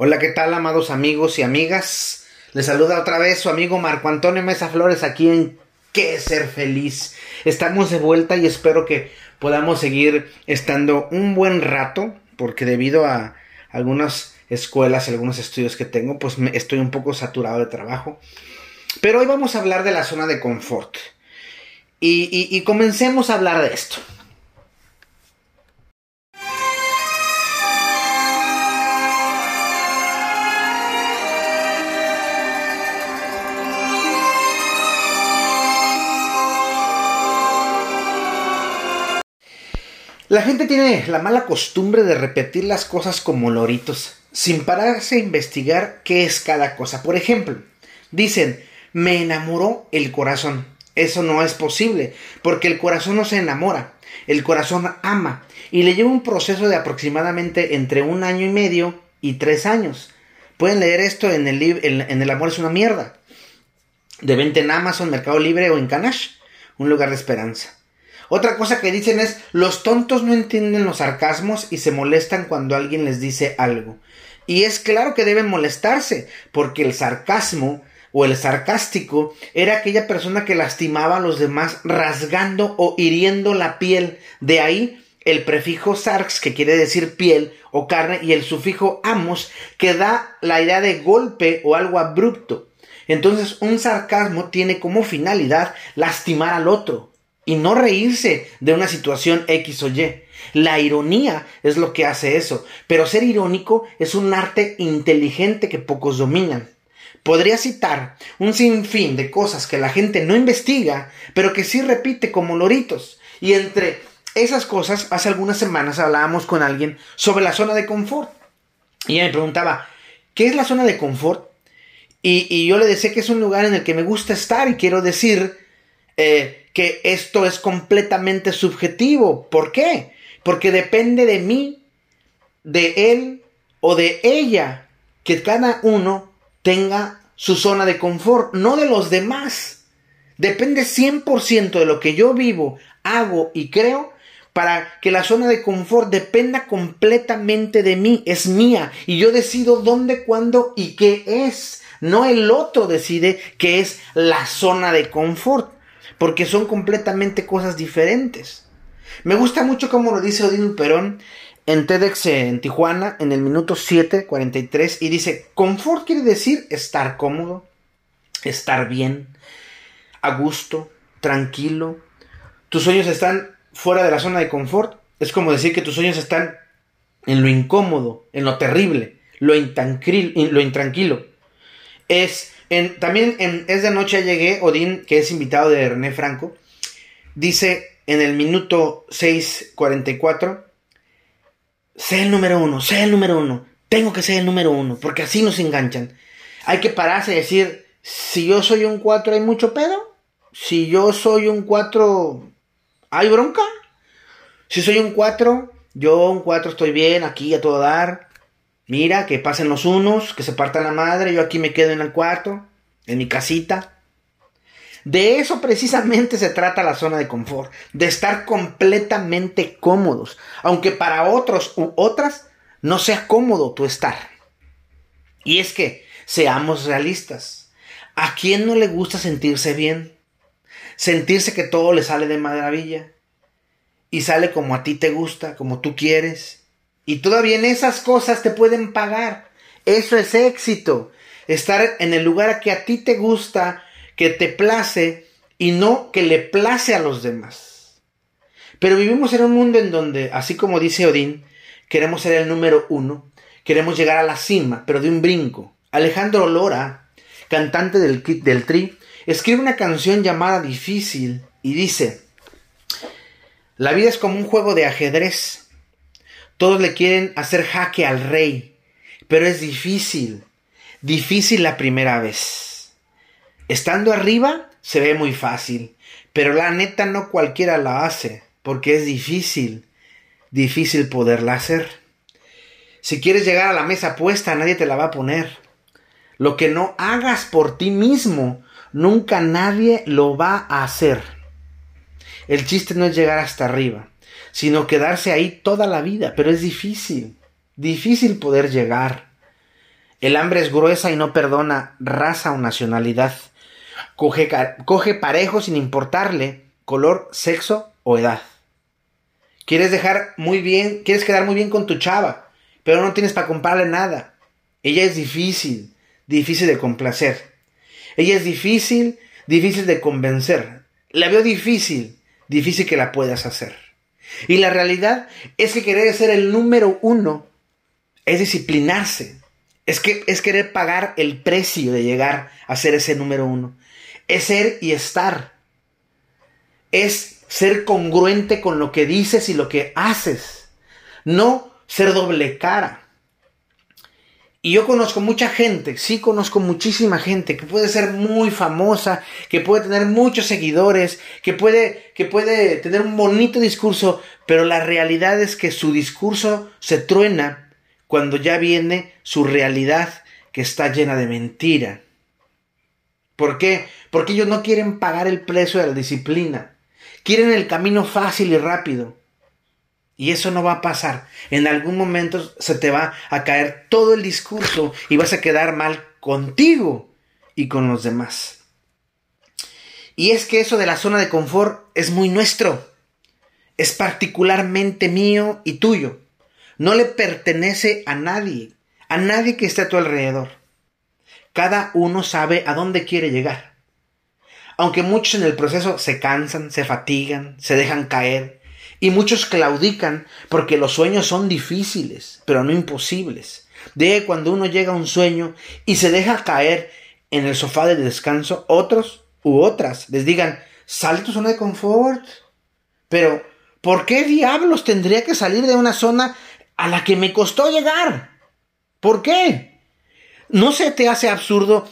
Hola, ¿qué tal, amados amigos y amigas? Les saluda otra vez su amigo Marco Antonio Mesa Flores aquí en Qué Ser Feliz. Estamos de vuelta y espero que podamos seguir estando un buen rato, porque debido a algunas escuelas algunos estudios que tengo, pues estoy un poco saturado de trabajo. Pero hoy vamos a hablar de la zona de confort. Y comencemos a hablar de esto. La gente tiene la mala costumbre de repetir las cosas como loritos, sin pararse a investigar qué es cada cosa. Por ejemplo, dicen, me enamoró el corazón. Eso no es posible, porque el corazón no se enamora, el corazón ama, y le lleva un proceso de aproximadamente entre un año y medio y tres años. Pueden leer esto en el, en el amor es una mierda. De venta en Amazon, Mercado Libre o en Canash, un lugar de esperanza. Otra cosa que dicen es, los tontos no entienden los sarcasmos y se molestan cuando alguien les dice algo. Y es claro que deben molestarse, porque el sarcasmo o el sarcástico era aquella persona que lastimaba a los demás rasgando o hiriendo la piel. De ahí el prefijo sarx, que quiere decir piel o carne, y el sufijo amos, que da la idea de golpe o algo abrupto. Entonces un sarcasmo tiene como finalidad lastimar al otro y no reírse de una situación X o Y. La ironía es lo que hace eso, pero ser irónico es un arte inteligente que pocos dominan. Podría citar un sinfín de cosas que la gente no investiga, pero que sí repite como loritos. Y entre esas cosas, hace algunas semanas hablábamos con alguien sobre la zona de confort. Y ella me preguntaba, ¿qué es la zona de confort? Y, yo le decía que es un lugar en el que me gusta estar y quiero decir eh, que esto es completamente subjetivo. ¿Por qué? Porque depende de mí, de él o de ella, que cada uno tenga su zona de confort, no de los demás. Depende 100% de lo que yo vivo, hago y creo para que la zona de confort dependa completamente de mí, es mía y yo decido dónde, cuándo y qué es. No el otro decide qué es la zona de confort porque son completamente cosas diferentes. Me gusta mucho como lo dice Odín Perón en TEDx en Tijuana en el minuto 7:43 y dice, confort quiere decir estar cómodo, estar bien, a gusto, tranquilo. Tus sueños están fuera de la zona de confort. Es como decir que tus sueños están en lo incómodo, en lo terrible, lo, lo intranquilo. Es también en Es de Noche llegué, Odín, que es invitado de René Franco, dice en el minuto 6.44, sé el número uno, sé el número uno, tengo que ser el número uno, porque así nos enganchan. Hay que pararse y decir, si yo soy un 4 hay mucho pedo, si yo soy un 4 hay bronca, si soy un 4, yo un 4 estoy bien, aquí a todo dar, Mira, que pasen los unos, que se partan la madre, yo aquí me quedo en el cuarto, en mi casita. De eso precisamente se trata la zona de confort, de estar completamente cómodos, aunque para otros u otras no sea cómodo tu estar. Y es que, seamos realistas, ¿a quién no le gusta sentirse bien? Sentirse que todo le sale de maravilla y sale como a ti te gusta, como tú quieres, y todavía en esas cosas te pueden pagar. Eso es éxito. Estar en el lugar que a ti te gusta, que te place y no que le place a los demás. Pero vivimos en un mundo en donde, así como dice Odín, queremos ser el número uno, queremos llegar a la cima, pero de un brinco. Alejandro Lora, cantante del, del Tri, escribe una canción llamada Difícil y dice, la vida es como un juego de ajedrez. Todos le quieren hacer jaque al rey, pero es difícil, difícil la primera vez. Estando arriba se ve muy fácil, pero la neta no cualquiera la hace, porque es difícil, difícil poderla hacer. Si quieres llegar a la mesa puesta, nadie te la va a poner. Lo que no hagas por ti mismo, nunca nadie lo va a hacer. El chiste no es llegar hasta arriba, sino quedarse ahí toda la vida, pero es difícil, difícil poder llegar. El hambre es gruesa y no perdona raza o nacionalidad. Coge, coge parejo sin importarle color, sexo o edad. Quieres dejar muy bien, quieres quedar muy bien con tu chava, pero no tienes para comprarle nada. Ella es difícil, difícil de complacer. Ella es difícil, difícil de convencer. La veo difícil, difícil que la puedas hacer. Y la realidad es que querer ser el número uno es disciplinarse. Es, que, es querer pagar el precio de llegar a ser ese número uno. Es ser y estar. Es ser congruente con lo que dices y lo que haces. No ser doble cara. Y yo conozco mucha gente, sí conozco muchísima gente que puede ser muy famosa, que puede tener muchos seguidores, que puede, que puede tener un bonito discurso, pero la realidad es que su discurso se truena cuando ya viene su realidad que está llena de mentira. ¿Por qué? Porque ellos no quieren pagar el precio de la disciplina. Quieren el camino fácil y rápido. Y eso no va a pasar. En algún momento se te va a caer todo el discurso y vas a quedar mal contigo y con los demás. Y es que eso de la zona de confort es muy nuestro. Es particularmente mío y tuyo. No le pertenece a nadie, a nadie que esté a tu alrededor. Cada uno sabe a dónde quiere llegar. Aunque muchos en el proceso se cansan, se fatigan, se dejan caer, y muchos claudican porque los sueños son difíciles, pero no imposibles. De cuando uno llega a un sueño y se deja caer en el sofá de descanso, otros u otras les digan, sal de tu zona de confort. Pero, ¿por qué diablos tendría que salir de una zona a la que me costó llegar? ¿Por qué? ¿No se te hace absurdo,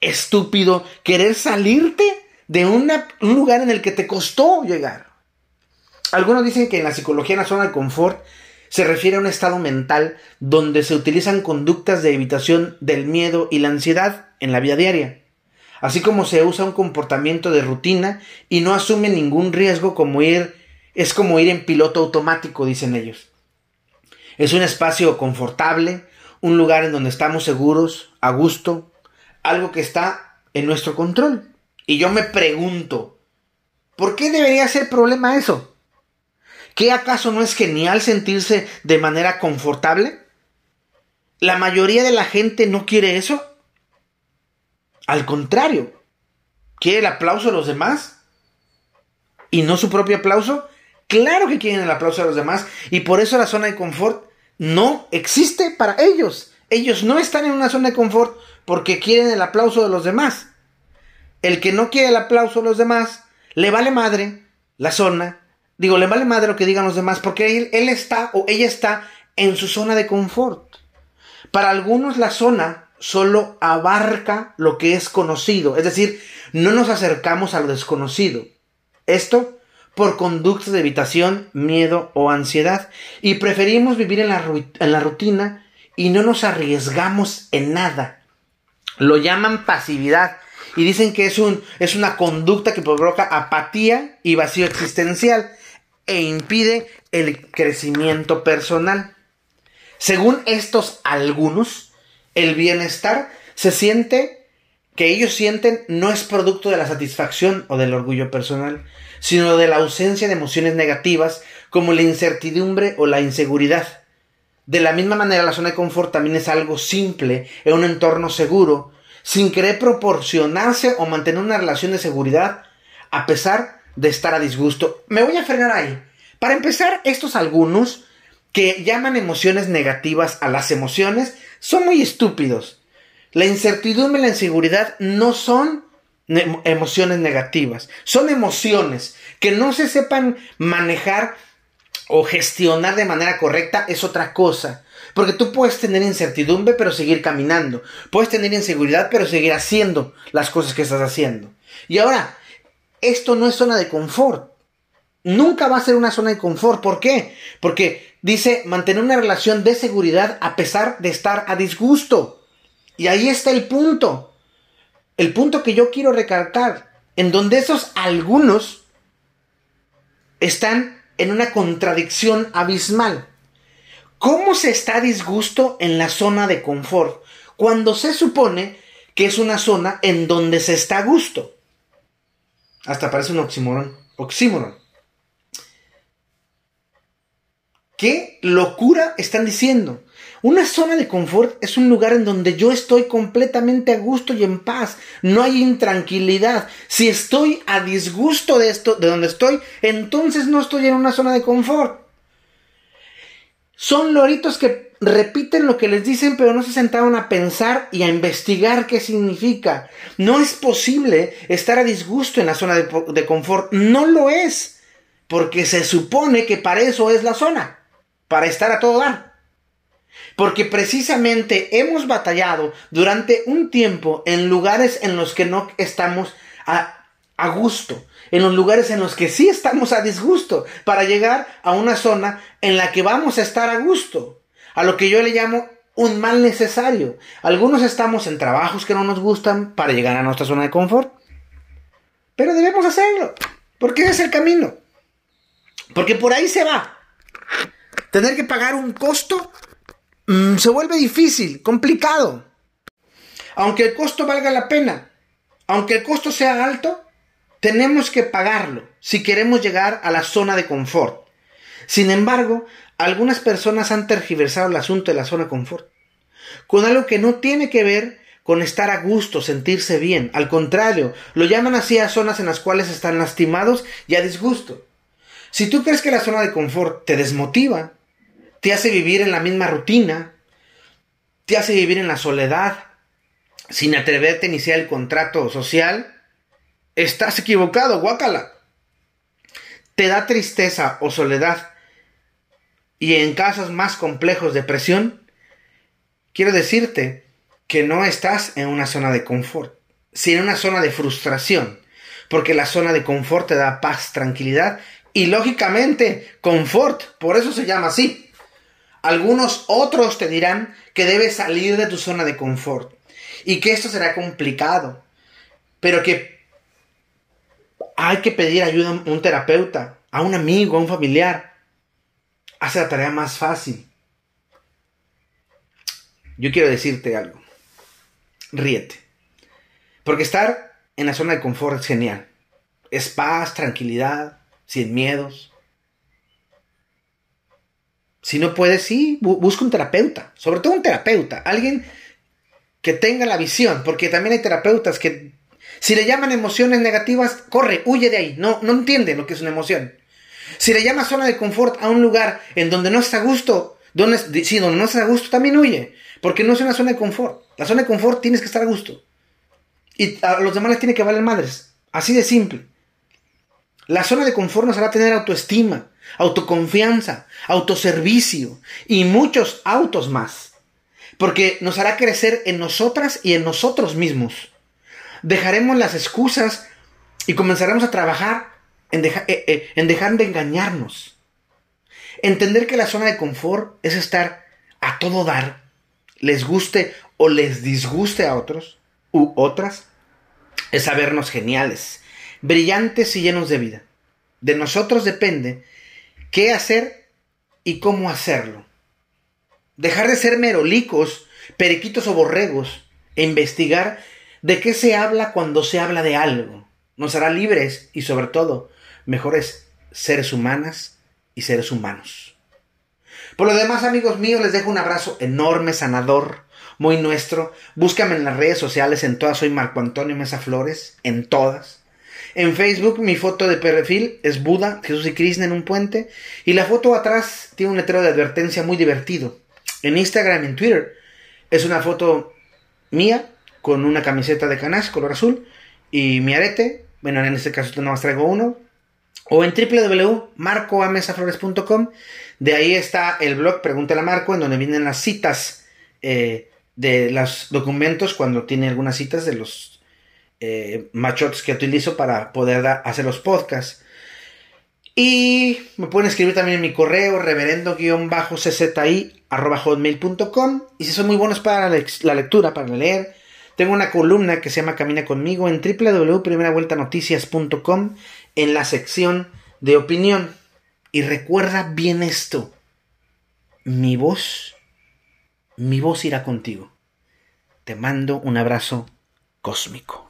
estúpido, querer salirte de un lugar en el que te costó llegar? Algunos dicen que en la psicología en la zona de confort se refiere a un estado mental donde se utilizan conductas de evitación del miedo y la ansiedad en la vida diaria, así como se usa un comportamiento de rutina y no asume ningún riesgo como ir es como ir en piloto automático, dicen ellos. Es un espacio confortable, un lugar en donde estamos seguros, a gusto, algo que está en nuestro control. Y yo me pregunto, ¿por qué debería ser problema eso? ¿Qué acaso no es genial sentirse de manera confortable? ¿La mayoría de la gente no quiere eso? Al contrario, ¿quiere el aplauso de los demás? ¿Y no su propio aplauso? Claro que quieren el aplauso de los demás y por eso la zona de confort no existe para ellos. Ellos no están en una zona de confort porque quieren el aplauso de los demás. El que no quiere el aplauso de los demás, le vale madre la zona Digo, le vale madre lo que digan los demás porque él, él está o ella está en su zona de confort. Para algunos la zona solo abarca lo que es conocido, es decir, no nos acercamos a lo desconocido. Esto por conductas de evitación, miedo o ansiedad y preferimos vivir en la, en la rutina y no nos arriesgamos en nada. Lo llaman pasividad y dicen que es, un, es una conducta que provoca apatía y vacío existencial e impide el crecimiento personal. Según estos algunos, el bienestar se siente que ellos sienten no es producto de la satisfacción o del orgullo personal, sino de la ausencia de emociones negativas como la incertidumbre o la inseguridad. De la misma manera, la zona de confort también es algo simple, en un entorno seguro, sin querer proporcionarse o mantener una relación de seguridad, a pesar de estar a disgusto. Me voy a frenar ahí. Para empezar, estos algunos que llaman emociones negativas a las emociones son muy estúpidos. La incertidumbre y la inseguridad no son emociones negativas, son emociones que no se sepan manejar o gestionar de manera correcta es otra cosa. Porque tú puedes tener incertidumbre pero seguir caminando. Puedes tener inseguridad pero seguir haciendo las cosas que estás haciendo. Y ahora, esto no es zona de confort. Nunca va a ser una zona de confort. ¿Por qué? Porque dice mantener una relación de seguridad a pesar de estar a disgusto. Y ahí está el punto. El punto que yo quiero recalcar. En donde esos algunos están en una contradicción abismal. ¿Cómo se está a disgusto en la zona de confort? cuando se supone que es una zona en donde se está a gusto. Hasta parece un oxímoron. Oxímoron. ¿Qué locura están diciendo? Una zona de confort es un lugar en donde yo estoy completamente a gusto y en paz. No hay intranquilidad. Si estoy a disgusto de esto, de donde estoy, entonces no estoy en una zona de confort. Son loritos que repiten lo que les dicen, pero no se sentaron a pensar y a investigar qué significa. No es posible estar a disgusto en la zona de, confort. No lo es. Porque se supone que para eso es la zona. Para estar a todo dar. Porque precisamente hemos batallado durante un tiempo en lugares en los que no estamos a, gusto en los lugares en los que sí estamos a disgusto, para llegar a una zona en la que vamos a estar a gusto, a lo que yo le llamo un mal necesario. Algunos estamos en trabajos que no nos gustan para llegar a nuestra zona de confort, pero debemos hacerlo, porque es el camino, porque por ahí se va. Tener que pagar un costo mm, se vuelve difícil, complicado. Aunque el costo valga la pena, aunque el costo sea alto, tenemos que pagarlo si queremos llegar a la zona de confort. Sin embargo, algunas personas han tergiversado el asunto de la zona de confort con algo que no tiene que ver con estar a gusto, sentirse bien. Al contrario, lo llaman así a zonas en las cuales están lastimados y a disgusto. Si tú crees que la zona de confort te desmotiva, te hace vivir en la misma rutina, te hace vivir en la soledad, sin atreverte a iniciar el contrato social, Estás equivocado, guácala. Te da tristeza o soledad. Y en casos más complejos, depresión, quiero decirte que no estás en una zona de confort, sino en una zona de frustración. Porque la zona de confort te da paz, tranquilidad y lógicamente confort. Por eso se llama así. Algunos otros te dirán que debes salir de tu zona de confort y que esto será complicado, pero que hay que pedir ayuda a un terapeuta, a un amigo, a un familiar. Hace la tarea más fácil. Yo quiero decirte algo. Ríete. Porque estar en la zona de confort es genial. Es paz, tranquilidad, sin miedos. Si no puedes, sí, busca un terapeuta. Sobre todo un terapeuta. Alguien que tenga la visión. Porque también hay terapeutas que si le llaman emociones negativas, corre, huye de ahí. No, no entiende lo que es una emoción. Si le llamas zona de confort a un lugar en donde no está a gusto, donde, sí, donde no está a gusto, también huye. Porque no es una zona de confort. La zona de confort tienes que estar a gusto. Y a los demás les tiene que valer madres. Así de simple. La zona de confort nos hará tener autoestima, autoconfianza, autoservicio y muchos autos más. Porque nos hará crecer en nosotras y en nosotros mismos dejaremos las excusas y comenzaremos a trabajar en, eh, eh, en dejar de engañarnos. Entender que la zona de confort es estar a todo dar, les guste o les disguste a otros u otras, es sabernos geniales, brillantes y llenos de vida. De nosotros depende qué hacer y cómo hacerlo. Dejar de ser merolicos, periquitos o borregos e investigar ¿De qué se habla cuando se habla de algo? Nos hará libres y sobre todo mejores seres humanas y seres humanos. Por lo demás, amigos míos, les dejo un abrazo enorme, sanador, muy nuestro. Búscame en las redes sociales, en todas soy Marco Antonio Mesa Flores, en todas. En Facebook mi foto de perfil es Buda, Jesús y Krishna en un puente. Y la foto atrás tiene un letrero de advertencia muy divertido. En Instagram y en Twitter es una foto mía con una camiseta de canas color azul y mi arete. Bueno, en este caso nada más traigo uno. O en www.marcoamesaflores.com. De ahí está el blog Pregúntale a Marco, en donde vienen las citas eh, de los documentos, cuando tiene algunas citas de los eh, que utilizo para poder hacer los podcasts. Y me pueden escribir también en mi correo, reverendo-czi.com. Y si son muy buenos para la lectura, para leer, tengo una columna que se llama Camina conmigo en www.primeravueltanoticias.com en la sección de opinión. Y recuerda bien esto. Mi voz, mi voz irá contigo. Te mando un abrazo cósmico.